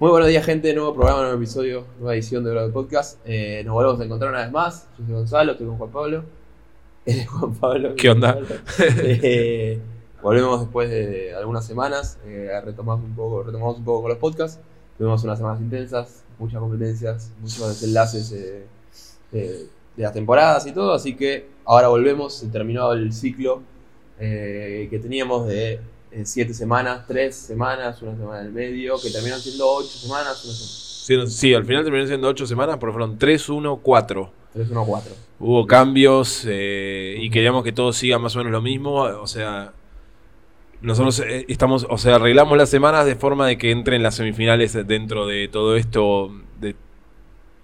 Muy buenos días, gente. Nuevo programa, nuevo episodio, nueva edición de Brother Podcast. Eh, nos volvemos a encontrar una vez más. Yo soy Gonzalo, estoy con Juan Pablo. Él es Juan Pablo. ¿Qué onda? Eh, volvemos después de algunas semanas. eh, retomamos, un poco, retomamos un poco con los podcasts. Tuvimos unas semanas intensas, muchas competencias, muchos desenlaces eh, de las temporadas y todo. Así que ahora volvemos. Se terminó el ciclo que teníamos de eh, siete semanas, tres semanas, una semana el medio, que terminaron siendo ocho semanas, una semana. Sí, sí, al final terminó siendo 8 semanas, pero fueron 3, 1, 4. 3, 1, 4. Hubo cambios eh, y queríamos que todo siga más o menos lo mismo. O sea, nosotros eh, estamos, o sea, arreglamos las semanas de forma de que entren las semifinales dentro de todo esto, de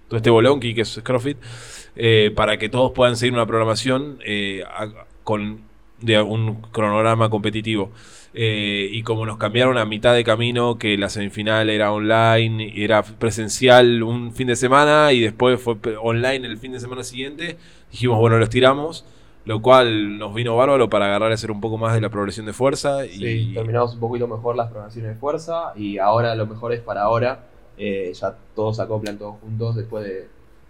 todo este bolonqui que es CrossFit, eh, para que todos puedan seguir una programación eh, a- con de un cronograma competitivo. Eh, y como nos cambiaron a mitad de camino, que la semifinal era online, era presencial un fin de semana y después fue online el fin de semana siguiente, dijimos, bueno, los tiramos, lo cual nos vino bárbaro para agarrar y hacer un poco más de la progresión de fuerza. Y, Sí, terminamos un poquito mejor las programaciones de fuerza y ahora lo mejor es para ahora. eh, ya todos acoplan todos juntos después de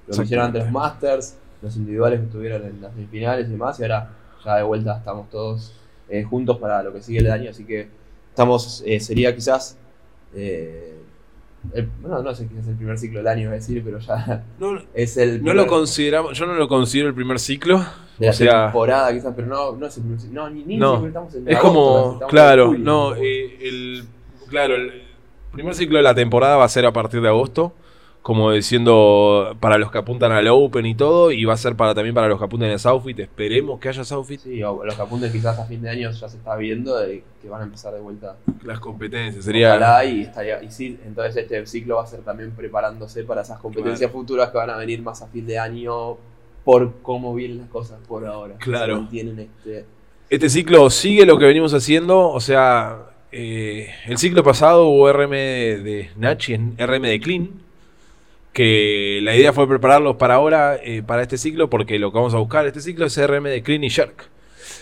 lo que hicieron antes los Masters, los individuales que estuvieron en las semifinales y demás. Y ahora ya de vuelta estamos todos eh, juntos para lo que sigue el año. Así que estamos, eh, sería quizás. eh, el- bueno, no sé, quizás el primer ciclo del año, iba a decir, pero ya no, es el. no lo primer consideramos, yo no lo considero el primer ciclo. de la o sea, temporada, quizás, pero no, no es el primer ciclo. No, ni, ni No, siquiera estamos en Es agosto, como, estamos en claro, julio. no, eh, el, claro, el primer ciclo de la temporada va a ser a partir de agosto, como diciendo para los que apuntan al Open y todo, y va a ser para también para los que apuntan a Southfit. Esperemos que haya Southfit. Sí, o los que apunten quizás a fin de año ya se está viendo de que van a empezar de vuelta. Las competencias sería. Ojalá y estaría. Y sí, entonces este ciclo va a ser también preparándose para esas competencias futuras que van a venir más a fin de año por cómo vienen las cosas por ahora. Claro. Se mantienen este. Este ciclo sigue lo que venimos haciendo, o sea, eh, el ciclo pasado hubo RM de, Snatch y RM de Clean, que la idea fue prepararlos para ahora, eh, para este ciclo, porque lo que vamos a buscar este ciclo es RM de Clean y Jerk.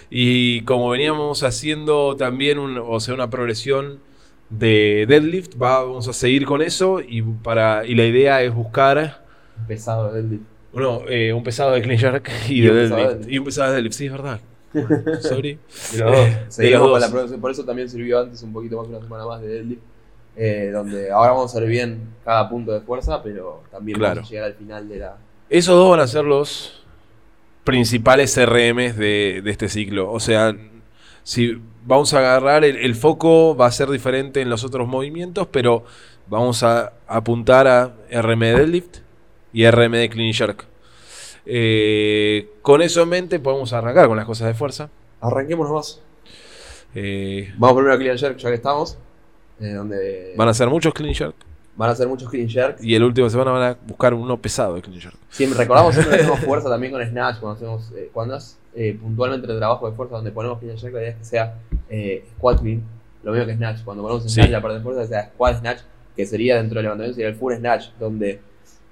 Y como veníamos haciendo también un- o sea, una progresión de deadlift, va- vamos a seguir con eso y, para, y la idea es buscar pesado del bueno, eh, un pesado de Clean Jerk y, Y de un pesado de deadlift. deadlift. Y un pesado de deadlift, sí, es verdad. Sorry. De los dos. Los la. Por eso también sirvió antes un poquito más, una semana más de deadlift. Eh, donde ahora vamos a ver bien cada punto de fuerza, pero también Claro. vamos a llegar al final de la. Esos dos van a ser los principales RMs de, de este ciclo. O sea, si vamos a agarrar el, el foco, va a ser diferente en los otros movimientos, pero vamos a apuntar a RM de deadlift y RM de clean jerk. Eh, con eso en mente podemos arrancar con las cosas de fuerza. Arranquemos nomás. Eh, Vamos primero a Clean Jerk, ya que estamos. Eh, donde van a ser muchos clean jerk van a ser muchos Clean Jerk. y el último semana van a buscar uno pesado de clean jerk. Siempre, recordamos siempre que hacemos fuerza también con Snatch, cuando hacemos, eh, cuando es eh, puntualmente el trabajo de fuerza donde ponemos clean jerk, la idea es que sea eh, squat clean, lo mismo que Snatch, cuando ponemos Sí. Snatch la parte de fuerza que sea squat Snatch, que sería dentro del levantamiento, sería el full Snatch, donde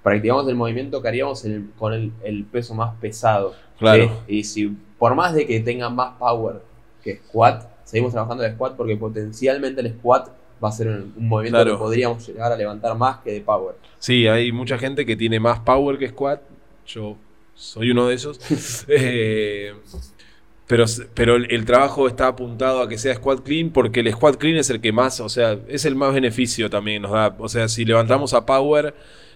practicamos el movimiento que haríamos el- con el, el peso más pesado. Claro. ¿sí? Y si por más de que tenga más power que squat, seguimos trabajando el squat porque potencialmente el squat va a ser un, un movimiento Claro. que podríamos llegar a levantar más que de power. Sí, hay mucha gente que tiene más power que squat. Yo soy uno de esos. Eh, pero, pero el, el trabajo está apuntado a que sea squat clean porque el squat clean es el que más, o sea, es el más beneficio también nos da. O sea, si levantamos a power,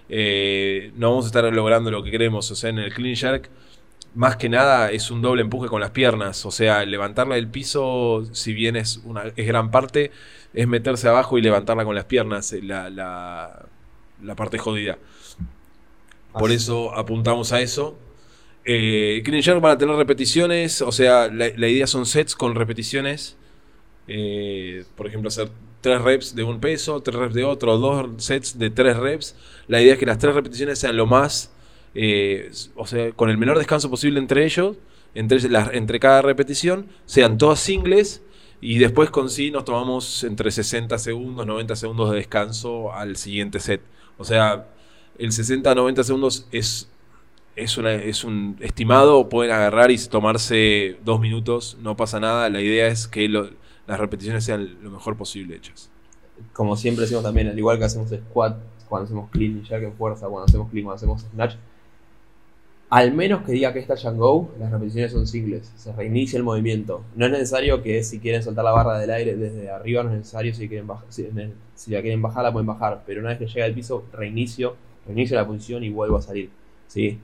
eh, no vamos a estar logrando lo que queremos. O sea, en el clean jerk, más que nada es un doble empuje con las piernas. O sea, levantarla del piso, si bien es, una, es gran parte, es meterse abajo y levantarla con las piernas, eh, la, la, la parte jodida. Por Así. eso apuntamos a eso. Eh, Clean Jerk van a tener repeticiones, o sea, la, la idea son sets con repeticiones. Eh, por ejemplo, hacer tres reps de un peso, tres reps de otro, dos sets de tres reps. La idea es que las tres repeticiones sean lo más, eh, o sea, con el menor descanso posible entre ellos, entre, las, entre cada repetición, sean todas singles. Y después con sí nos tomamos entre 60 segundos, 90 segundos de descanso al siguiente set. O sea, el 60 a 90 segundos es, es, una- es un estimado, pueden agarrar y tomarse dos minutos, no pasa nada. La idea es que las repeticiones sean lo mejor posible hechas. como siempre decimos también, al igual que hacemos squat, cuando hacemos clean y jerk en fuerza, cuando hacemos clean, cuando hacemos snatch, al menos que diga que es touch las repeticiones son singles, se reinicia el movimiento. No es necesario que si quieren soltar la barra del aire desde arriba, no es necesario, si, quieren si, si la quieren bajar, la pueden bajar, pero una vez que llega al piso, reinicio, reinicio la posición y vuelvo a salir. ¿sí?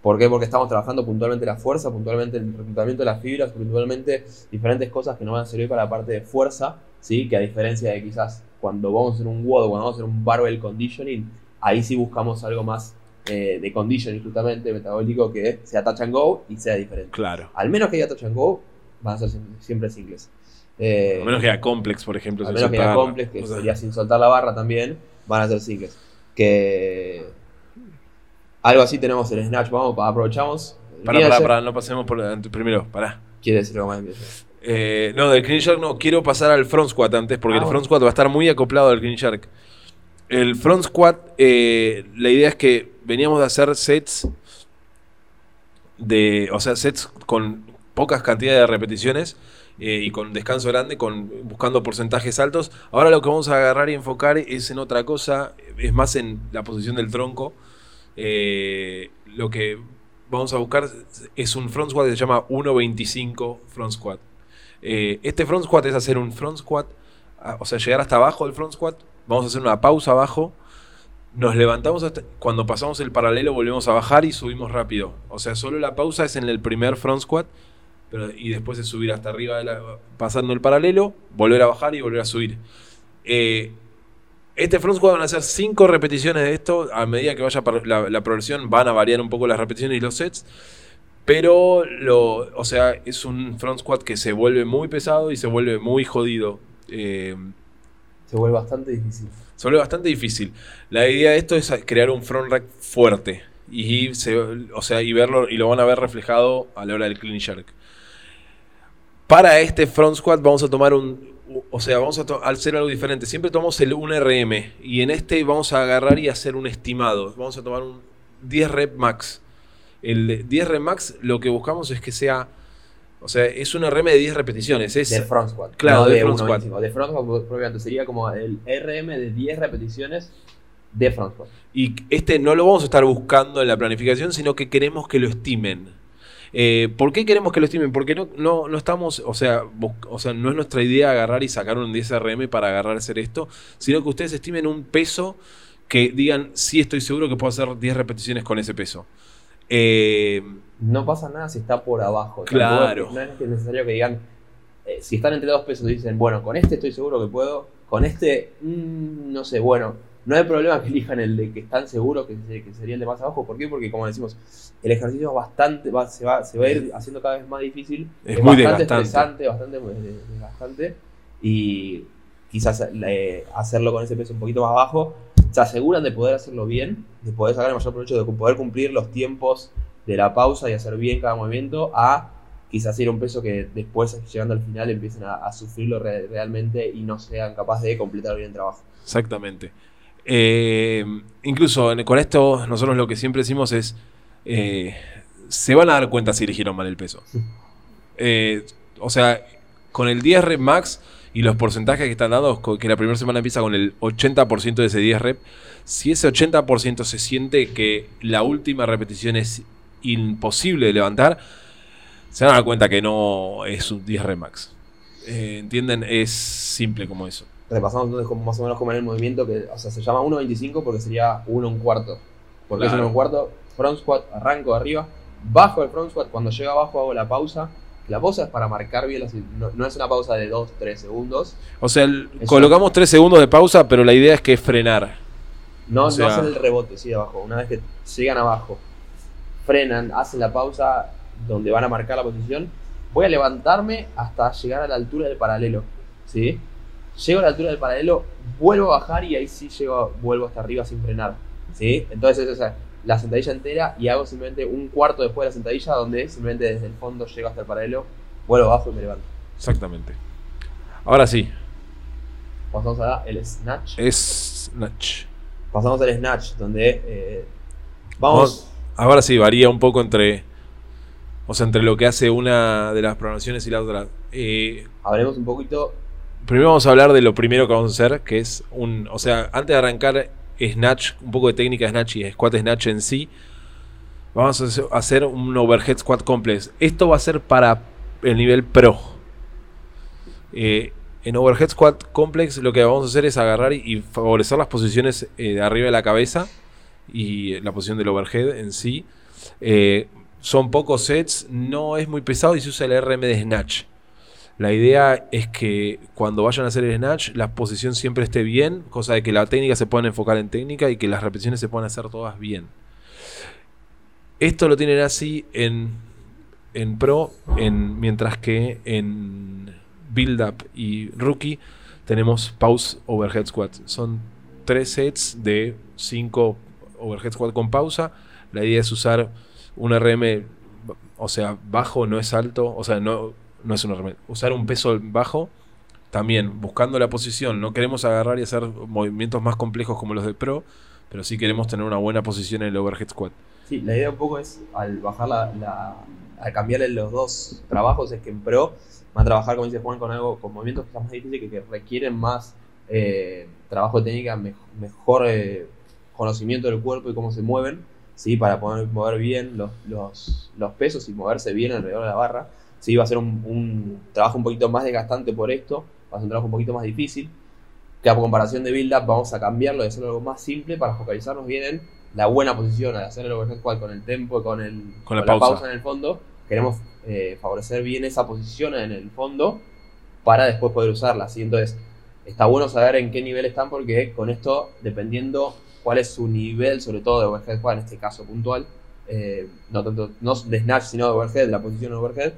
¿Por qué? Porque estamos trabajando puntualmente la fuerza, puntualmente el reclutamiento de las fibras, puntualmente diferentes cosas que nos van a servir para la parte de fuerza, ¿sí? que a diferencia de quizás cuando vamos a hacer un WOD, cuando vamos a hacer un barbell conditioning, ahí sí buscamos algo más eh, de conditioning justamente metabólico que sea touch and go y sea diferente. Claro. Al menos que haya touch and go, van a ser siempre, singles. Eh, A menos que haya complex, por ejemplo. a menos que haya complex, que O sea, sería sin soltar la barra también, van a ser singles. Que algo así tenemos el snatch, vamos, aprovechamos. Pará, ya- pará, no pasemos por primero, pará. Quiere decir algo más Eh, no, del clean shark no, quiero pasar al front squat antes, porque Ah, el front squat va a estar muy acoplado al clean shark. El front squat, eh, la idea es que veníamos de hacer sets de, o sea, sets con pocas cantidades de repeticiones eh, y con descanso grande, con, buscando porcentajes altos. Ahora lo que vamos a agarrar y enfocar es en otra cosa, es más en la posición del tronco. Eh, lo que vamos a buscar es un front squat que se llama 1.25 front squat. Eh, este front squat es hacer un front squat, ah, o sea, llegar hasta abajo del front squat. Vamos a hacer una pausa abajo. Nos levantamos hasta. Cuando pasamos el paralelo, volvemos a bajar y subimos rápido. O sea, solo la pausa es en el primer front squat. Pero, y después es subir hasta arriba, de la- pasando el paralelo, volver a bajar y volver a subir. Eh, este front squat van a ser 5 repeticiones de esto. A medida que vaya la progresión, van a variar un poco las repeticiones y los sets. Pero, lo, o sea, es un front squat que se vuelve muy pesado y se vuelve muy jodido. Eh, Se vuelve bastante difícil. Se bastante difícil. La idea de esto es crear un front rack fuerte. Y, o sea, y verlo y lo van a ver reflejado a la hora del clean jerk. Para este front squat vamos a tomar un. O sea, vamos a hacer algo diferente. Siempre tomamos el 1RM. Y en este vamos a agarrar y hacer un estimado. Vamos a tomar un 10 rep max. El de 10 rep max lo que buscamos es que sea. O sea, es un RM de 10 repeticiones. Es, De front squat. Claro, no de de front 1.25. De front squat propiamente sería como el RM de 10 repeticiones de front squat. Y este no lo vamos a estar buscando en la planificación, sino que queremos que lo estimen. Eh, ¿Por qué queremos que lo estimen? Porque no, no, no estamos, o sea, o sea, no es nuestra idea agarrar y sacar un 10 RM para agarrar a hacer esto, sino que ustedes estimen un peso que digan, sí estoy seguro que puedo hacer 10 repeticiones con ese peso. Eh, No pasa nada si está por abajo. Claro. Tampoco- No es necesario que digan, eh, si están entre dos pesos, dicen, bueno, con este estoy seguro que puedo, con este, mm, no sé, bueno, no hay problema que elijan el de que están seguros que, se- que sería el de más abajo. ¿Por qué? Porque, como decimos, el ejercicio es bastante, va- se, va, se va a ir haciendo cada vez más difícil. Es muy bastante desgastante. estresante, bastante eh, desgastante. Y quizás eh, hacerlo con ese peso un poquito más bajo, se aseguran de poder hacerlo bien, de poder sacar el mayor provecho, de poder cumplir los tiempos de la pausa y hacer bien cada movimiento, a quizás ir a un peso que después, llegando al final, empiecen a, a sufrirlo re- realmente y no sean capaces de completar bien el trabajo. Exactamente. Eh, incluso con esto, nosotros lo que siempre decimos es, eh, se van a dar cuenta si eligieron mal el peso. Eh, o sea, con el 10 rep max y los porcentajes que están dados, que la primera semana empieza con el 80% de ese 10 rep, si ese 80% se siente que la última repetición es imposible de levantar, se van a dar cuenta que no es un 10 rep max. Eh, ¿Entienden? Es simple como eso. Repasamos entonces como, más o menos cómo era el movimiento, que o sea, se llama 1.25 porque sería 1 un cuarto. Porque Claro. es 1 un cuarto, front squat, arranco de arriba, bajo el front squat, cuando llego abajo hago la pausa. La pausa es para marcar bien, las- no, no es una pausa de 2-3 segundos. O sea, el- colocamos 3 segundos de pausa, pero la idea es que es frenar. No, O sea- no hacen el rebote, sí, abajo. Una vez que llegan abajo, frenan, hacen la pausa donde van a marcar la posición. Voy a levantarme hasta llegar a la altura del paralelo. ¿Sí? Llego a la altura del paralelo, vuelvo a bajar y ahí sí llego, vuelvo hasta arriba sin frenar. ¿Sí? Entonces es esa, la sentadilla entera y hago simplemente un cuarto después de la sentadilla donde simplemente desde el fondo llego hasta el paralelo, vuelvo abajo y me levanto. Exactamente. Ahora sí, Pasamos a el snatch. es Snatch. Pasamos al snatch, donde eh, vamos Ahora sí, varía un poco entre. O sea, entre lo que hace una de las programaciones y la otra. Eh, hablemos un poquito primero vamos a hablar de lo primero que vamos a hacer, que es un. O sea, antes de arrancar Snatch, un poco de técnica de Snatch y Squat Snatch en sí, vamos a hacer un Overhead Squat Complex. Esto va a ser para el nivel Pro. Eh, en Overhead Squat Complex lo que vamos a hacer es agarrar y, favorecer las posiciones eh, de arriba de la cabeza y la posición del overhead en sí. Eh, son pocos sets, no es muy pesado y se usa el RM de Snatch. La idea es que cuando vayan a hacer el snatch, la posición siempre esté bien, cosa de que la técnica se pueda enfocar en técnica y que las repeticiones se puedan hacer todas bien. Esto lo tienen así en, en Pro, en, mientras que en Build Up y Rookie tenemos Pause Overhead Squat. Son tres sets de 5 Overhead Squat con pausa. La idea es usar un RM, o sea, bajo, no es alto, o sea, no no es un remedio. Usar un peso bajo, también buscando la posición. No queremos agarrar y hacer movimientos más complejos como los de Pro, pero sí queremos tener una buena posición en el overhead squat. Sí, la idea un poco es, al bajar la, al cambiarle los dos trabajos, es que en Pro va a trabajar, como dice Juan, con algo, con movimientos que son más difíciles, que, requieren más eh, trabajo de técnica, mejor eh, conocimiento del cuerpo y cómo se mueven, ¿sí? para poder mover bien los, los, los pesos y moverse bien alrededor de la barra sí, va a ser un, trabajo un poquito más desgastante por esto, va a ser un trabajo un poquito más difícil, que a comparación de build up vamos a cambiarlo y hacerlo algo más simple para focalizarnos bien en la buena posición, al hacer el overhead squat con el tempo, con, el, con, la, pausa. en el fondo, queremos eh, favorecer bien esa posición en el fondo para después poder usarla, ¿sí? Entonces, está bueno saber en qué nivel están porque con esto, dependiendo cuál es su nivel, sobre todo de overhead squat en este caso puntual, eh, no tanto no de snatch sino de overhead, de la posición de overhead,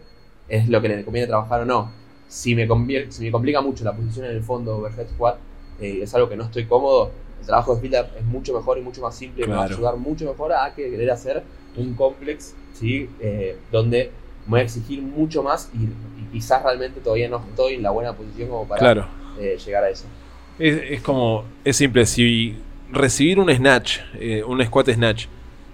es lo que le conviene trabajar o no. Si me, si me complica mucho la posición en el fondo overhead squat, eh, es algo que no estoy cómodo, el trabajo de filler es mucho mejor y mucho más simple y me va a ayudar mucho mejor a que querer hacer un complex, ¿sí? Eh, donde me voy a exigir mucho más y, quizás realmente todavía no estoy en la buena posición como para eh, llegar a eso. Es, como, es simple, si recibir un snatch, un squat snatch,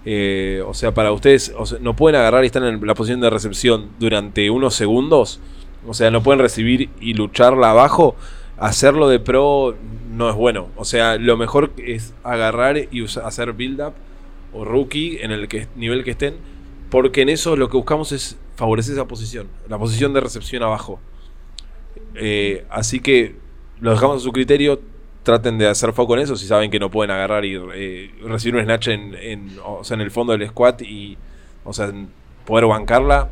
eh, o sea, para ustedes, no pueden agarrar y estar en la posición de recepción durante unos segundos. O sea, no pueden recibir y lucharla abajo. Hacerlo de pro no es bueno. O sea, lo mejor es agarrar y hacer build-up o rookie en el que, nivel que estén. Porque en eso lo que buscamos es favorecer esa posición. La posición de recepción abajo. Eh, así que lo dejamos a su criterio traten de hacer foco en eso si saben que no pueden agarrar y eh, recibir un snatch en, en, o sea, en el fondo del squat y o sea, poder bancarla,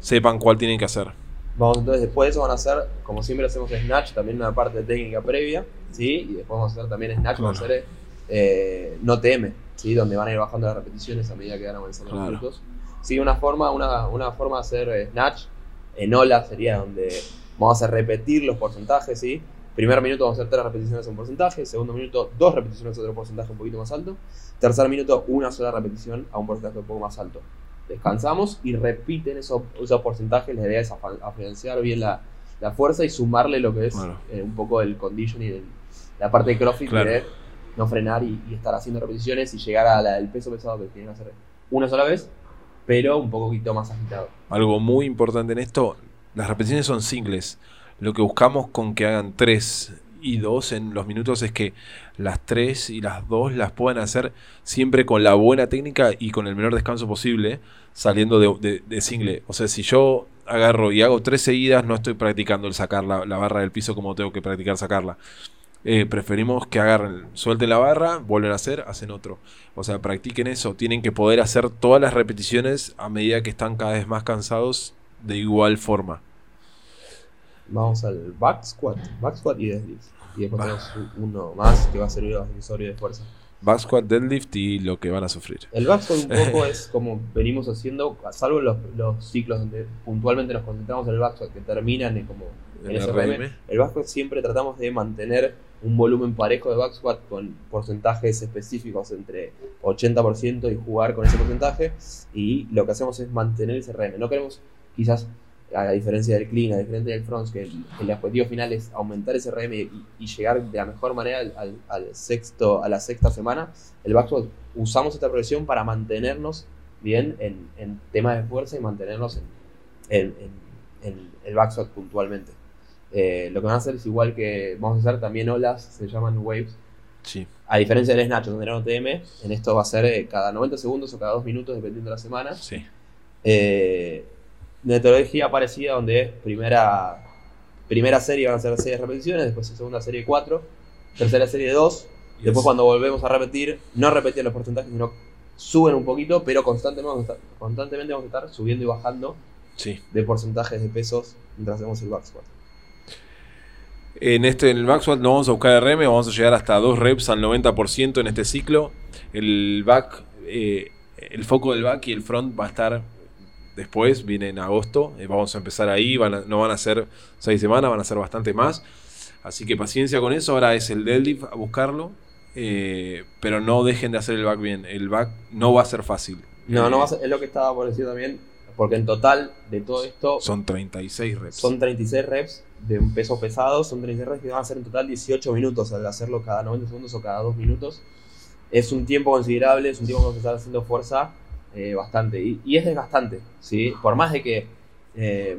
sepan cuál tienen que hacer. Vamos, entonces después de eso van a hacer, como siempre hacemos snatch, también una parte de técnica previa, ¿sí? Y después vamos a hacer también snatch, vamos a hacer eh, no TM, ¿sí? Donde van a ir bajando las repeticiones a medida que van avanzando los minutos. Sí, una forma, una, una forma de hacer eh, snatch en ola sería donde vamos a repetir los porcentajes, ¿sí? Primer minuto vamos a hacer tres repeticiones a un porcentaje, segundo minuto dos repeticiones a otro porcentaje un poquito más alto, tercer minuto una sola repetición a un porcentaje un poco más alto. Descansamos y repiten esos, esos porcentajes, la idea es financiar bien la, la, fuerza y sumarle lo que es eh, un poco el condition y la parte de CrossFit de no frenar y, estar haciendo repeticiones y llegar al peso pesado que tienen que hacer una sola vez, pero un poquito más agitado. Algo muy importante en esto, las repeticiones son singles lo que buscamos con que hagan 3 y 2 en los minutos es que las 3 y las 2 las puedan hacer siempre con la buena técnica y con el menor descanso posible, saliendo de, single. O sea, si yo agarro y hago 3 seguidas, no estoy practicando el sacar la, barra del piso como tengo que practicar sacarla. Eh, preferimos que agarren, suelten la barra, vuelven a hacer, hacen otro. O sea, practiquen eso. Tienen que poder hacer todas las repeticiones a medida que están cada vez más cansados de igual forma. Vamos al back squat, back squat y deadlift. Y después tenemos uno más que va a servir a accesorio de fuerza. Back squat, deadlift y lo que van a sufrir. El back squat un poco es como venimos haciendo, salvo los, los ciclos donde puntualmente nos concentramos en el back squat que terminan en como en ese RM. El back squat siempre tratamos de mantener un volumen parejo de back squat con porcentajes específicos entre 80% y jugar con ese porcentaje. Y lo que hacemos es mantener ese RM. No queremos quizás a diferencia del clean, a diferencia del front, que el, objetivo final es aumentar ese RM y, llegar de la mejor manera al, sexto, a la sexta semana, el backsquat usamos esta progresión para mantenernos bien en, temas de fuerza y mantenernos en, el backsquat puntualmente. Eh, lo que van a hacer es igual que vamos a hacer también olas, se llaman waves. Sí. A diferencia del Snatch, donde era OTM, en esto va a ser eh, cada 90 segundos o cada 2 minutos, dependiendo de la semana. Sí. Eh, metodología parecida, donde es primera, primera serie van a ser 6 repeticiones, después segunda serie 4, tercera serie 2. Y Después es- cuando volvemos a repetir, no repetir los porcentajes, sino suben un poquito, pero constantemente vamos a estar, constantemente vamos a estar subiendo y bajando Sí. de porcentajes de pesos mientras hacemos el back squat. En este, en el back squat no vamos a buscar RM, vamos a llegar hasta 2 reps al 90% en este ciclo. El back, eh, el foco del back y el front va a estar después, viene en agosto. eh, vamos a empezar ahí, van a- no van a ser 6 semanas, van a ser bastante más. Así que paciencia con eso. Ahora es el deadlift a buscarlo. eh, pero no dejen de hacer el back bien. El back no va a ser fácil. No, Eh, no va a ser- es lo que estaba por decir también, porque en total de todo esto Son 36 reps. son 36 reps de un peso pesado, son 36 reps que van a ser en total 18 minutos al hacerlo cada 90 segundos o cada 2 minutos. Es un tiempo considerable, es un tiempo que vamos a estar haciendo fuerza eh, bastante y, y es desgastante, ¿sí? Por más de que eh,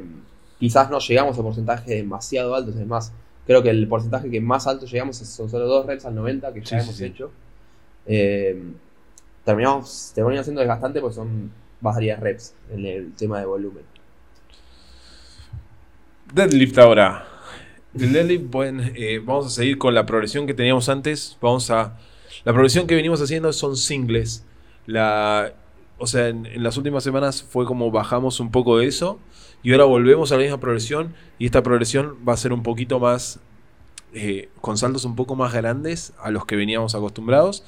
quizás no llegamos a porcentajes demasiado altos, es más, creo que el porcentaje que más alto llegamos son solo 2 reps al 90 que ya sí, hemos sí. hecho. Eh, terminamos, termina siendo desgastante porque son varias reps en el tema de volumen. Deadlift ahora. El deadlift, bueno, eh, vamos a seguir con la progresión que teníamos antes. Vamos a. La progresión que venimos haciendo son singles. La, o sea, en, las últimas semanas fue como bajamos un poco de eso. Y ahora volvemos a la misma progresión. Y esta progresión va a ser un poquito más. eh, con saltos un poco más grandes a los que veníamos acostumbrados.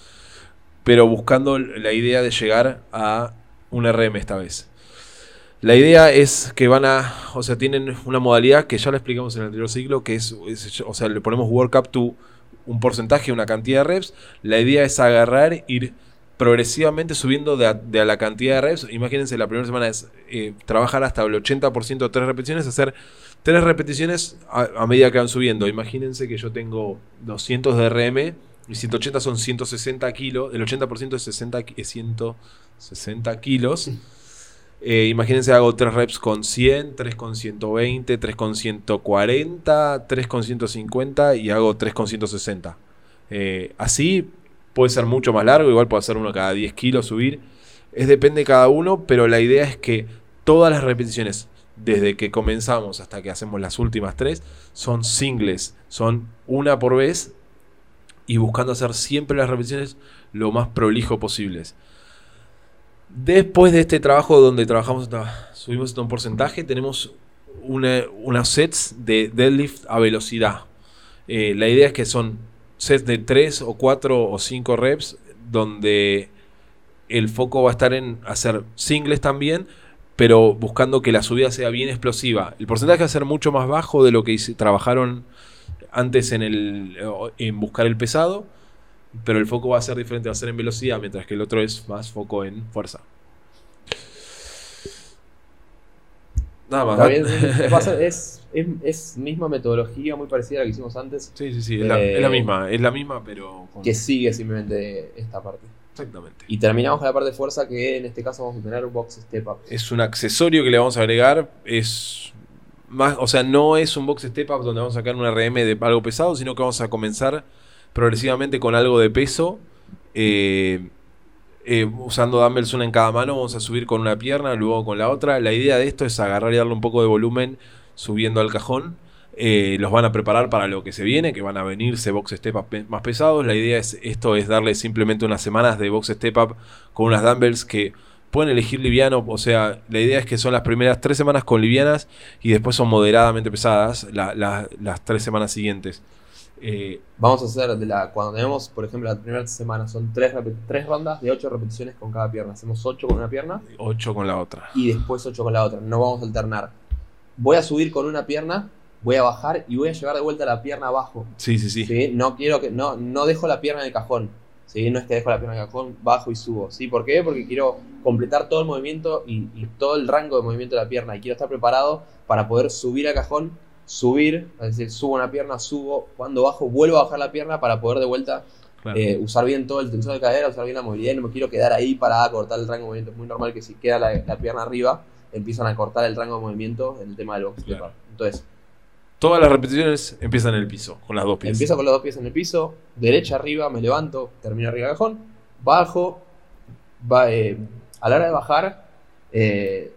Pero buscando la idea de llegar a un RM esta vez. La idea es que van a, o sea, tienen una modalidad que ya la explicamos en el anterior ciclo, que es, es- o sea, le ponemos work up to un porcentaje, una cantidad de reps. La idea es agarrar, ir progresivamente subiendo de a, de a la cantidad de reps. Imagínense, la primera semana es eh, trabajar hasta el 80% de tres repeticiones, hacer tres repeticiones a, a medida que van subiendo. Imagínense que yo tengo 200 de RM y 180 son 160 kilos, el 80% es 60, ki- es 160 kilos. Eh, imagínense, hago 3 reps con 100, 3 con 120, 3 con 140, 3 con 150 y hago 3 con 160. Eh, así puede ser mucho más largo, igual puedo hacer uno cada 10 kilos subir. Es depende de cada uno, pero la idea es que todas las repeticiones, desde que comenzamos hasta que hacemos las últimas 3, son singles, son una por vez y buscando hacer siempre las repeticiones lo más prolijo posibles. Después de este trabajo donde trabajamos, subimos un porcentaje, tenemos una, unas sets de deadlift a velocidad. Eh, la idea es que son sets de 3 o 4 o 5 reps donde el foco va a estar en hacer singles también, pero buscando que la subida sea bien explosiva. El porcentaje va a ser mucho más bajo de lo que trabajaron antes en, el, en buscar el pesado, pero el foco va a ser diferente, va a ser en velocidad, mientras que el otro es más foco en fuerza. Nada más. Es, es, es misma metodología muy parecida a la que hicimos antes, Sí, sí, sí, es, la, Eh, es la misma, es la misma, pero con- que sigue simplemente esta parte. exactamente. Y terminamos con la parte de fuerza, que en este caso vamos a tener un box step up. Es un accesorio que le vamos a agregar, es más, o sea, no es un box step up donde vamos a sacar un RM de algo pesado, sino que vamos a comenzar progresivamente con algo de peso. eh, eh, usando dumbbells una en cada mano, vamos a subir con una pierna, luego con la otra. La idea de esto es agarrar y darle un poco de volumen subiendo al cajón. Eh, los van a preparar para lo que se viene, que van a venirse box step up más pesados. La idea es esto es darle simplemente unas semanas de box step up con unas dumbbells que pueden elegir liviano. O sea, la idea es que son las primeras tres semanas con livianas y después son moderadamente pesadas la- la- las tres semanas siguientes. Eh, Vamos a hacer de la. Cuando tenemos, por ejemplo, la primera semana son tres, tres rondas de 8 repeticiones con cada pierna. Hacemos 8 con una pierna ocho con la otra. y después 8 con la otra. No vamos a alternar. Voy a subir con una pierna, voy a bajar y voy a llevar de vuelta la pierna abajo. Sí, sí, sí. ¿sí? No quiero que. No, no dejo la pierna en el cajón. ¿sí? No es que dejo la pierna en el cajón, bajo y subo. ¿sí? ¿Por qué? Porque quiero completar todo el movimiento y, y todo el rango de movimiento de la pierna. Y quiero estar preparado para poder subir al cajón, subir, es decir, subo una pierna, subo, cuando bajo, vuelvo a bajar la pierna para poder de vuelta Claro. eh, usar bien todo el tensor de cadera, usar bien la movilidad. No me quiero quedar ahí para cortar el rango de movimiento. Es muy normal que si queda la, la pierna arriba, empiezan a cortar el rango de movimiento en el tema del box step Claro. up. Entonces, Todas las repeticiones empiezan en el piso, con las dos pies. Empiezo con los dos pies en el piso, derecha arriba, me levanto, termino arriba del cajón, bajo, va, eh, a la hora de bajar, eh,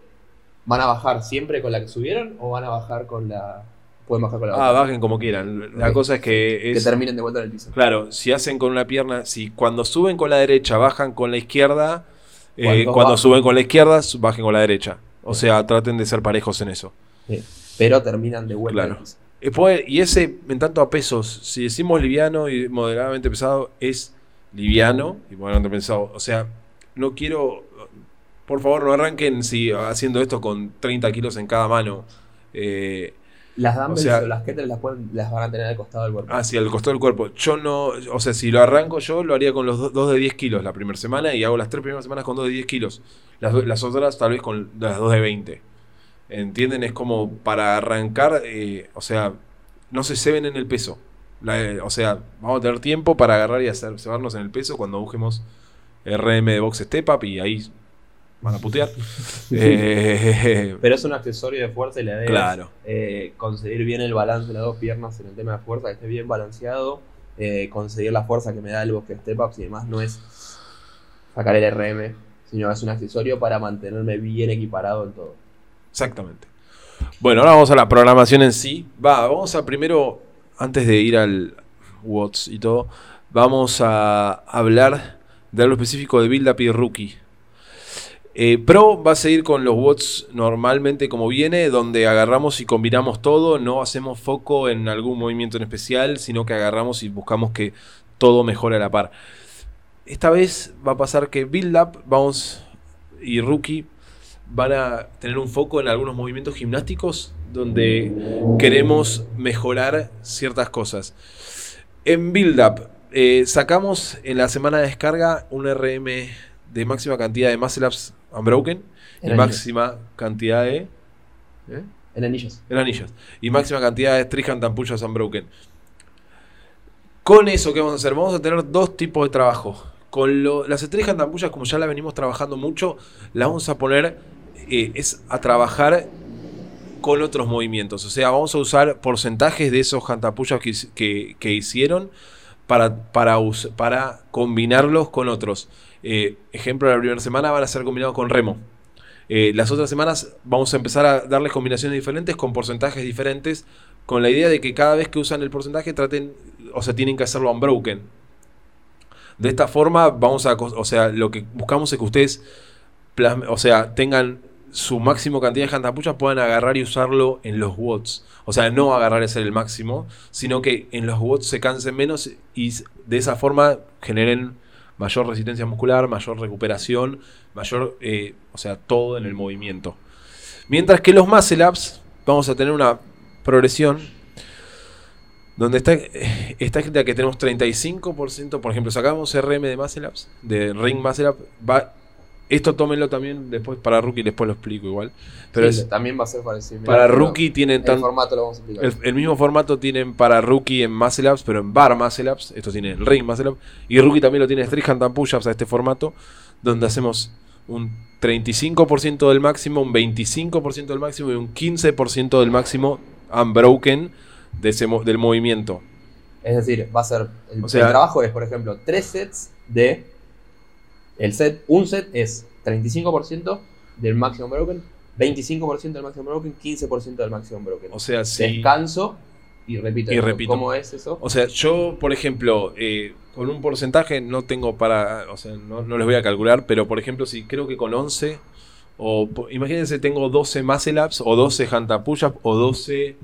¿van a bajar siempre con la que subieron o van a bajar con la... Pueden bajar con la Ah, otra? bajen como quieran. La cosa es que Que terminen de vuelta en el piso. Claro, si hacen con una pierna, si cuando suben con la derecha bajan con la izquierda, eh, Cuando bajan. suben con la izquierda bajen con la derecha. O sea, traten de ser parejos en eso. Sí. Pero terminan de vuelta Claro. Y ese, en tanto a pesos, si decimos liviano y moderadamente pesado, es liviano y moderadamente pesado. O sea, no quiero. Por favor, no arranquen si haciendo esto con 30 kilos en cada mano. eh, Las dumbbells O sea- o las kettlebells las, pueden- las van a tener al costado del cuerpo. hacia el costado del cuerpo. Yo no. O sea, si lo arranco yo, lo haría con los do- dos de 10 kilos la primera semana y hago las tres primeras semanas con dos de 10 kilos. Las, otras, tal vez con las dos de 20. ¿Entienden? Es como para arrancar. eh, o sea, no se ceben en el peso. La- eh, o sea, vamos a tener tiempo para agarrar y hacer cebarnos en el peso cuando busquemos RM de Box Step Up y ahí van a putear. Eh, Pero es un accesorio de fuerza y la idea Claro. es eh, conseguir bien el balance de las dos piernas en el tema de fuerza, que esté bien balanceado, eh, conseguir la fuerza que me da el bosque step ups y demás, no es sacar el RM, sino es un accesorio para mantenerme bien equiparado en todo. Exactamente. Bueno, ahora vamos a la programación en sí. Va, vamos a primero, antes de ir al Watts y todo, vamos a hablar de algo específico de Build Up y Rookie. Eh, Pro va a seguir con los Watts normalmente como viene, donde agarramos y combinamos todo, no hacemos foco en algún movimiento en especial, sino que agarramos y buscamos que todo mejore a la par. Esta vez va a pasar que Build Up vamos, y Rookie van a tener un foco en algunos movimientos gimnásticos donde queremos mejorar ciertas cosas. En Build Up, eh, sacamos en la semana de descarga un RM de máxima cantidad de muscle ups unbroken y En máxima cantidad de. ¿eh? En anillos. En anillos. Y máxima cantidad de and push-ups unbroken. Con eso, ¿qué vamos a hacer? Vamos a tener dos tipos de trabajo. Con lo- las and push-ups, como ya la venimos trabajando mucho, las vamos a poner eh, es a trabajar con otros movimientos. O sea, vamos a usar porcentajes de esos push-ups que, que- que hicieron para, para, para combinarlos con otros. Eh, ejemplo, la primera semana van a ser combinados con remo. Eh, las otras semanas vamos a empezar a darles combinaciones diferentes con porcentajes diferentes, con la idea de que cada vez que usan el porcentaje traten, o sea, tienen que hacerlo unbroken. De esta forma vamos a, o sea, lo que buscamos es que ustedes, o sea, tengan su máximo cantidad de jantapuchas, puedan agarrar y usarlo en los watts. O sea, no agarrar hacer el máximo, sino que en los watts se cansen menos y de esa forma generen mayor resistencia muscular, mayor recuperación, mayor, eh, o sea, todo en el movimiento. Mientras que los muscle vamos a tener una progresión donde está, eh, está escrita que tenemos 35%, por ejemplo, sacamos RM de muscle de ring muscle va, esto tómenlo también después para rookie, después lo explico igual. Pero Sí, es, también va a ser parecido. para Mirá, rookie tienen El tan, formato lo vamos a explicar. el, el mismo formato tienen para rookie en muscle ups, pero en bar muscle ups. Esto tiene el ring muscle up. Y rookie también lo tiene street hand and push ups a este formato, donde hacemos un 35% del máximo, un 25% del máximo y un 15% del máximo unbroken de ese, mo- del movimiento. Es decir, va a ser. El, O sea- el trabajo es, por ejemplo, tres sets de. El set, un set es 35% del máximo broken, 25% del máximo broken, 15% del máximo broken. O sea, si. Descanso y repito. Y repito. ¿Cómo es eso? O sea, yo, por ejemplo, eh, con un porcentaje no tengo para, o sea, no, no les voy a calcular, pero por ejemplo, si creo que con 11, o imagínense, tengo 12 muscle ups, o 12 hand push up, o 12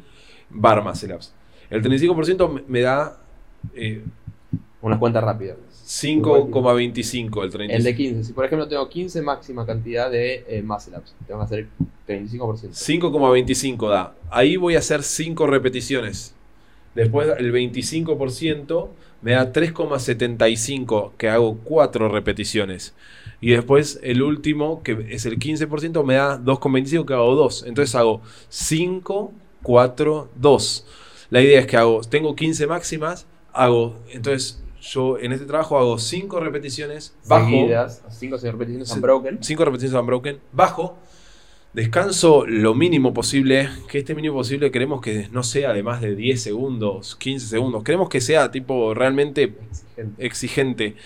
bar muscle ups. El 35% me- da eh, Una cuenta rápida. 5,25 el 35%. El de 15. Si por ejemplo tengo 15 máxima cantidad de eh, muscle ups, tengo que hacer 35%. 5,25 da. Ahí voy a hacer 5 repeticiones. Después el 25% me da 3,75 que hago 4 repeticiones. Y después el último, que es el 15%, me da 2,25 que hago 2. Entonces hago 5, 4, 2. La idea es que hago, tengo 15 máximas, hago, entonces yo en este trabajo hago 5 repeticiones, bajo, Seguidas, 5 o 6 repeticiones unbroken. 5 repeticiones unbroken, bajo, Descanso lo mínimo posible, que este mínimo posible queremos que no sea de más de 10 segundos, 15 segundos, queremos que sea tipo realmente exigente.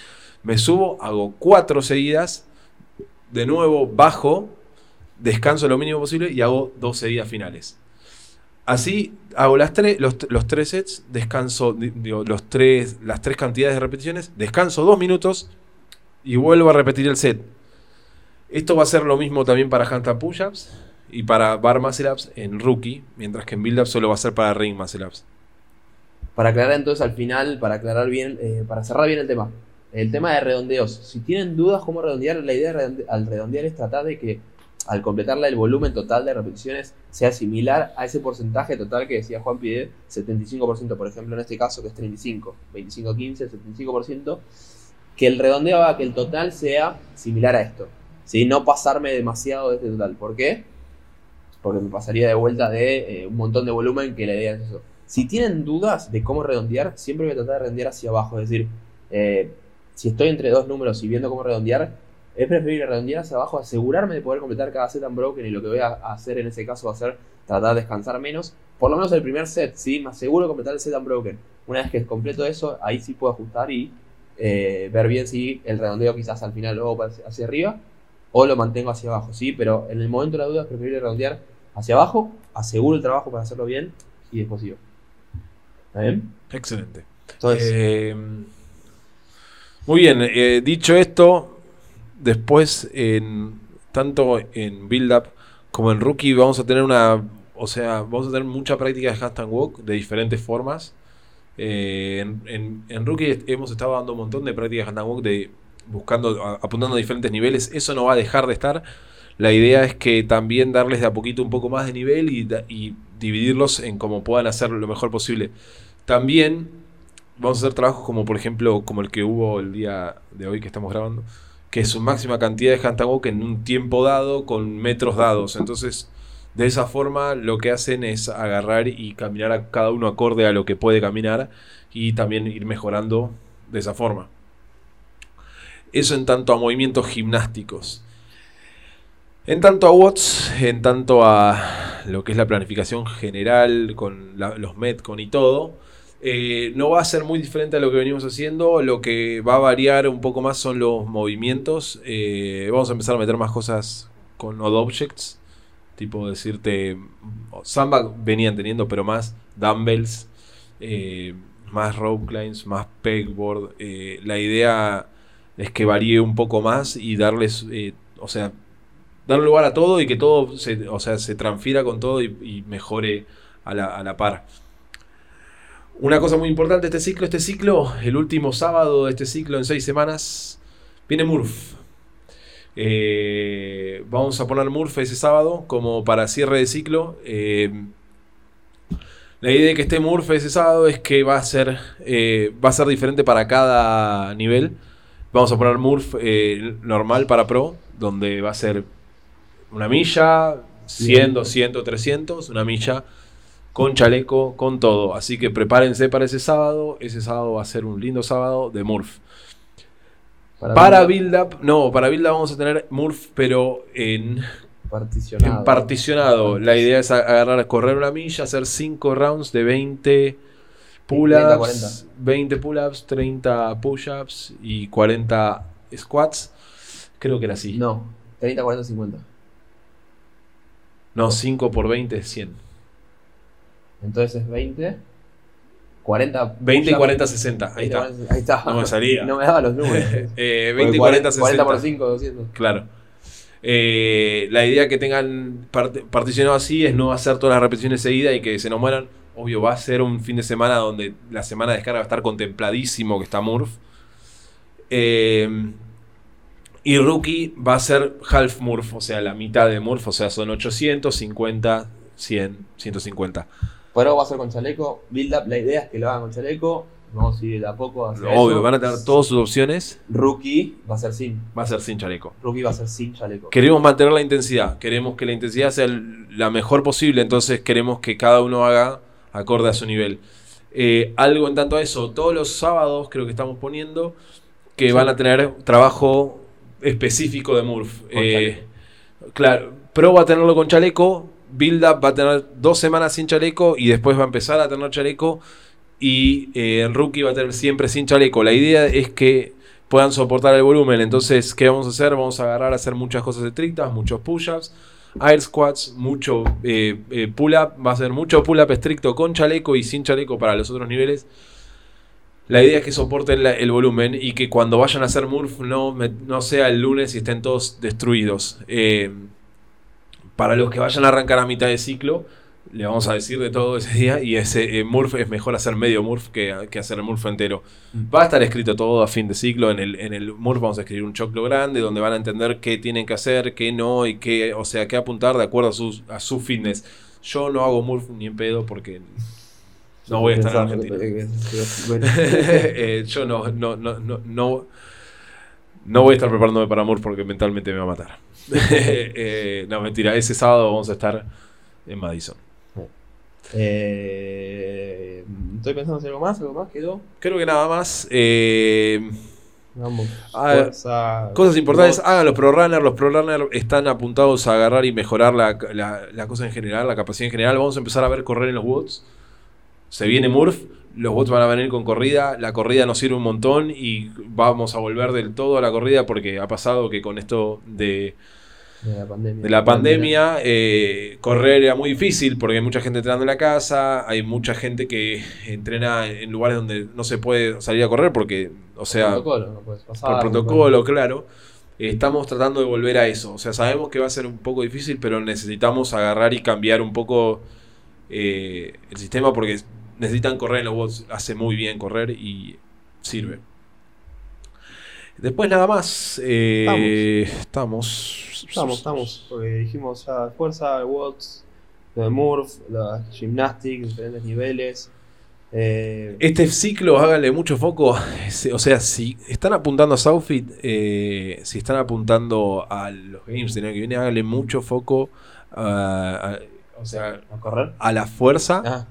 Me subo, hago cuatro seguidas, de nuevo bajo, descanso lo mínimo posible y hago dos seguidas finales. Así hago las tres, los, tres sets, descanso los tres, las tres cantidades de repeticiones, descanso dos minutos y vuelvo a repetir el set. Esto va a ser lo mismo también para handstand push-ups y para bar muscle ups en rookie, mientras que en build up solo va a ser para ring muscle ups. Para aclarar entonces al final, para aclarar bien, eh, para cerrar bien el tema, el tema de redondeos. Si tienen dudas cómo redondear, la idea al redondear es tratar de que al completarla el volumen total de repeticiones sea similar a ese porcentaje total que decía Juan Pide, 75% por ejemplo en este caso que es 35, 25-15, 75%, que el redondeo que el total sea similar a esto. No pasarme demasiado de este total. ¿Por qué? Porque me pasaría de vuelta de eh, un montón de volumen que la idea es eso. Si tienen dudas de cómo redondear, siempre voy a tratar de redondear hacia abajo. Es decir, eh, si estoy entre dos números y viendo cómo redondear, es preferible redondear hacia abajo, asegurarme de poder completar cada set unbroken y lo que voy a hacer en ese caso va a ser tratar de descansar menos. Por lo menos el primer set, ¿sí? Me aseguro de completar el set unbroken. Una vez que completo eso, ahí sí puedo ajustar y eh, ver bien si el redondeo quizás al final luego hacia arriba o lo mantengo hacia abajo, ¿sí? Pero en el momento de la duda es preferible redondear hacia abajo, aseguro el trabajo para hacerlo bien y después sigo. ¿Está bien? Excelente. Eh, muy bien, eh, dicho esto, después en tanto en build up como en rookie vamos a tener una, o sea, vamos a tener mucha práctica de handstand walk de diferentes formas. Eh, en, rookie hemos estado dando un montón de prácticas de walk de buscando, apuntando a diferentes niveles, eso no va a dejar de estar. La idea es que también darles de a poquito un poco más de nivel y, dividirlos en cómo puedan hacer lo mejor posible. También vamos a hacer trabajos como por ejemplo como el que hubo el día de hoy que estamos grabando, que es su máxima cantidad de handstand en un tiempo dado con metros dados. Entonces, de esa forma lo que hacen es agarrar y caminar a cada uno acorde a lo que puede caminar y también ir mejorando de esa forma. Eso en tanto a movimientos gimnásticos. En tanto a Watts, en tanto a lo que es la planificación general con los Metcon y todo, eh, no va a ser muy diferente a lo que venimos haciendo. Lo que va a variar un poco más son los movimientos. Eh, vamos a empezar a meter más cosas con Odd Objects. Tipo decirte, Samba venían teniendo, pero más dumbbells, eh, más rope climbs, más pegboard. la idea es que varíe un poco más y darles, o sea, dar lugar a todo y que todo se, o sea, se transfiera con todo y, mejore a la, par. Una cosa muy importante de este ciclo, este ciclo, el último sábado de este ciclo en seis semanas, viene Murph. Eh, vamos a poner Murph ese sábado como para cierre de ciclo. Eh, la idea de que esté Murph ese sábado es que va a ser, va a ser diferente para cada nivel. Vamos a poner Murph eh, normal para Pro, donde va a ser una milla, 100, 200, 300, una milla con chaleco, con todo. Así que prepárense para ese sábado. Ese sábado va a ser un lindo sábado de Murph. Para, build, up, no, para build up vamos a tener Murph, pero en particionado. En particionado. La idea es agarrar, correr una milla, hacer 5 rounds de 20 Pull-ups, 20 pull-ups, 30 push-ups y 40 squats. Creo que era así. No, 30, 40, 50. No, 5 por 20 es 100. Entonces es 20. 40 20 y 40, 60. Ahí está. Ahí está. No me salía. no me daba los números. eh, 20 y 40, 60. 40 por 5, 200. Claro. Eh, la idea que tengan particionado así es no hacer todas las repeticiones seguidas y que se nos mueran obvio, va a ser un fin de semana donde la semana de descarga va a estar contempladísimo que está Murph. Eh, y Rookie va a ser half Murph, o sea, la mitad de Murph, o sea, son 850, 100, 150. Pero va a ser con chaleco. Build up, la idea es que lo hagan con chaleco. Vamos a ir de a poco hacia Obvio, van a tener todas sus opciones. Rookie va a ser sin. Va a ser sin chaleco. Rookie va a ser sin chaleco. Queremos mantener la intensidad. Queremos que la intensidad sea la mejor posible. Entonces queremos que cada uno haga acorde a su nivel. Eh, algo en tanto a eso, todos los sábados creo que estamos poniendo que van a tener trabajo específico de Murph. Eh, claro, Pro va a tenerlo con chaleco, Build Up va a tener dos semanas sin chaleco y después va a empezar a tener chaleco y eh, Rookie va a tener siempre sin chaleco. La idea es que puedan soportar el volumen. Entonces, ¿qué vamos a hacer? Vamos a agarrar a hacer muchas cosas estrictas, muchos push-ups, air squats, mucho eh, eh, pull-up. Va a ser mucho pull-up estricto con chaleco y sin chaleco para los otros niveles. La idea es que soporten el volumen y que cuando vayan a hacer Murph no, no sea el lunes y estén todos destruidos. Para los que vayan a arrancar a mitad de ciclo, le vamos a decir de todo ese día. Y ese eh, Murph es mejor hacer medio Murph que, que hacer el Murph entero. Va a estar escrito todo a fin de ciclo. En el, en el Murph vamos a escribir un choclo grande donde van a entender qué tienen que hacer, qué no, y qué, o sea, qué apuntar de acuerdo a, sus, a su fitness. Yo no hago Murph ni en pedo porque no voy a estar en Argentina. Bueno, Eh, yo no, no, no, no, no, no voy a estar preparándome para Murph porque mentalmente me va a matar. Eh, no, mentira. Ese sábado vamos a estar en Madison. eh, estoy pensando en algo más, algo más quedó. Creo que nada más. Eh, Vamos. A ver, fuerza, Cosas importantes, hagan los ProRunners. Los ProRunners están apuntados a agarrar y mejorar la, la- la cosa en general, la capacidad en general. Vamos a empezar a ver correr en los bots. Se viene Murph, los bots van a venir con corrida. La corrida nos sirve un montón y vamos a volver del todo a la corrida porque ha pasado que con esto de, de la pandemia. de la pandemia, eh, correr era muy difícil porque hay mucha gente entrenando en la casa, hay mucha gente que entrena en lugares donde no se puede salir a correr porque, o sea, protocolo, no puedes pasar, por no protocolo, claro. Estamos tratando de volver a eso. O sea, sabemos que va a ser un poco difícil, pero necesitamos agarrar y cambiar un poco eh, el sistema porque necesitan correr en los bots. Hace muy bien correr y sirve. Después nada más. eh, estamos. Estamos, estamos. Porque dijimos ya fuerza, watts, lo de Murph, la gymnastics, diferentes niveles. Eh, Este ciclo, háganle mucho foco. O sea, si están apuntando a Southfit, eh, si están apuntando a los games del año que viene, háganle mucho foco a, a- o sea, ¿A correr? a la fuerza Ah,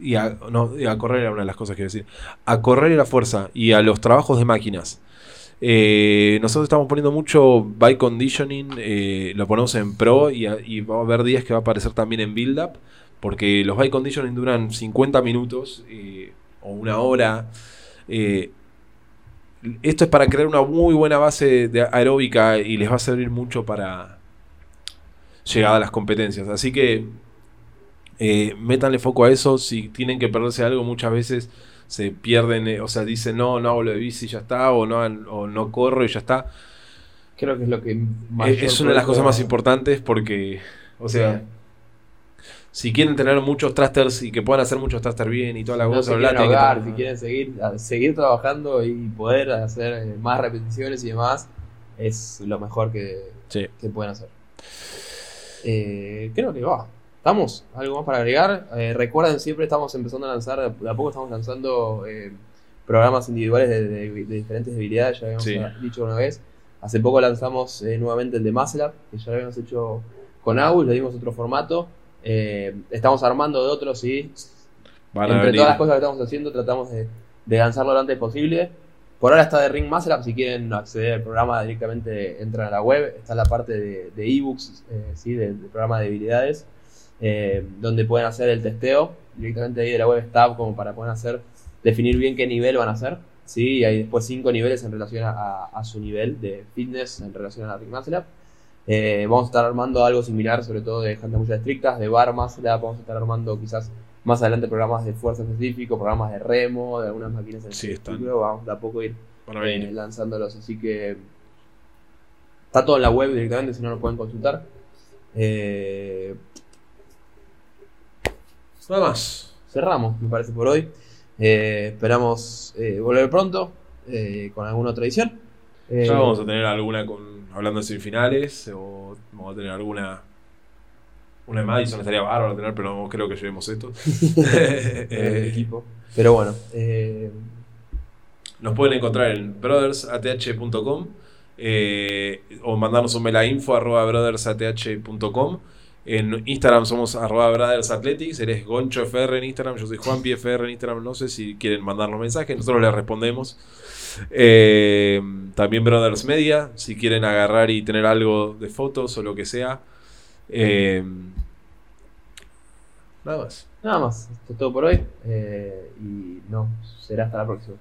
y a, no, a correr era una de las cosas que decir. A correr y la fuerza y a los trabajos de máquinas. Eh, nosotros estamos poniendo mucho bike conditioning, eh, lo ponemos en pro y, a- va a haber días que va a aparecer también en build up, porque los bike conditioning duran 50 minutos eh, o una hora. Esto es para crear una muy buena base de aeróbica y les va a servir mucho para llegar a las competencias. Así que eh, métanle foco a eso. Si tienen que perderse algo, muchas veces se pierden. eh, o sea, dicen no, no hago lo de bici y ya está, o no, o no corro y ya está. creo que es lo que Es, mayor es una de las cosas más importantes porque, o sea, si quieren tener muchos thrusters y que puedan hacer muchos thrusters bien y toda la no cosa, bla, quieren ahogar, si quieren seguir, seguir trabajando y poder hacer eh, más repeticiones y demás, es lo mejor que, Sí. que pueden hacer. Eh, creo que va. ¿Estamos? ¿Algo más para agregar? Eh, recuerden, siempre estamos empezando a lanzar, de a poco estamos lanzando eh, programas individuales de, de- de diferentes debilidades, ya habíamos Sí. dicho una vez. Hace poco lanzamos eh, nuevamente el de Up, que ya lo habíamos hecho con Agus, le dimos otro formato. Estamos armando de otros, sí, Van entre todas las cosas que estamos haciendo, tratamos de, de lanzarlo lo antes posible. Por ahora está de Ring Up, si quieren acceder al programa directamente entran a la web, está la parte de ebooks, eh, ¿sí? del, del programa de debilidades, eh, donde pueden hacer el testeo, directamente ahí de la web está como para poder hacer, definir bien qué nivel van a hacer, ¿sí? y hay después cinco niveles en relación a, su nivel de fitness en relación a la Ring Muscle Up. Eh, vamos a estar armando algo similar, sobre todo de gente muy estrictas, de bar muscle up, vamos a estar armando quizás más adelante programas de fuerza específico, programas de remo, de algunas máquinas en Sí, están. vamos de a poco ir eh, lanzándolos, así que está todo en la web directamente, si no lo pueden consultar. Eh, Nada más. cerramos, me parece, por hoy. Eh, esperamos eh, volver pronto eh, con alguna otra edición. Eh, Ya vamos a tener alguna con hablando de semifinales o vamos a tener alguna una de Madison estaría bárbaro tener, pero no creo que llevemos esto. el Eh, equipo. Pero bueno, eh, Nos pueden encontrar en brothersath.com eh, o mandarnos un mail a info arroba brothersath.com. En Instagram somos arroba brothersathletics, eres Goncho FR en Instagram, yo soy Juan FR en Instagram, no sé si quieren mandarnos mensajes, nosotros les respondemos. Eh, también Brothers Media, si quieren agarrar y tener algo de fotos o lo que sea, Eh, nada más. Nada más, esto es todo por hoy. eh, y no, será hasta la próxima.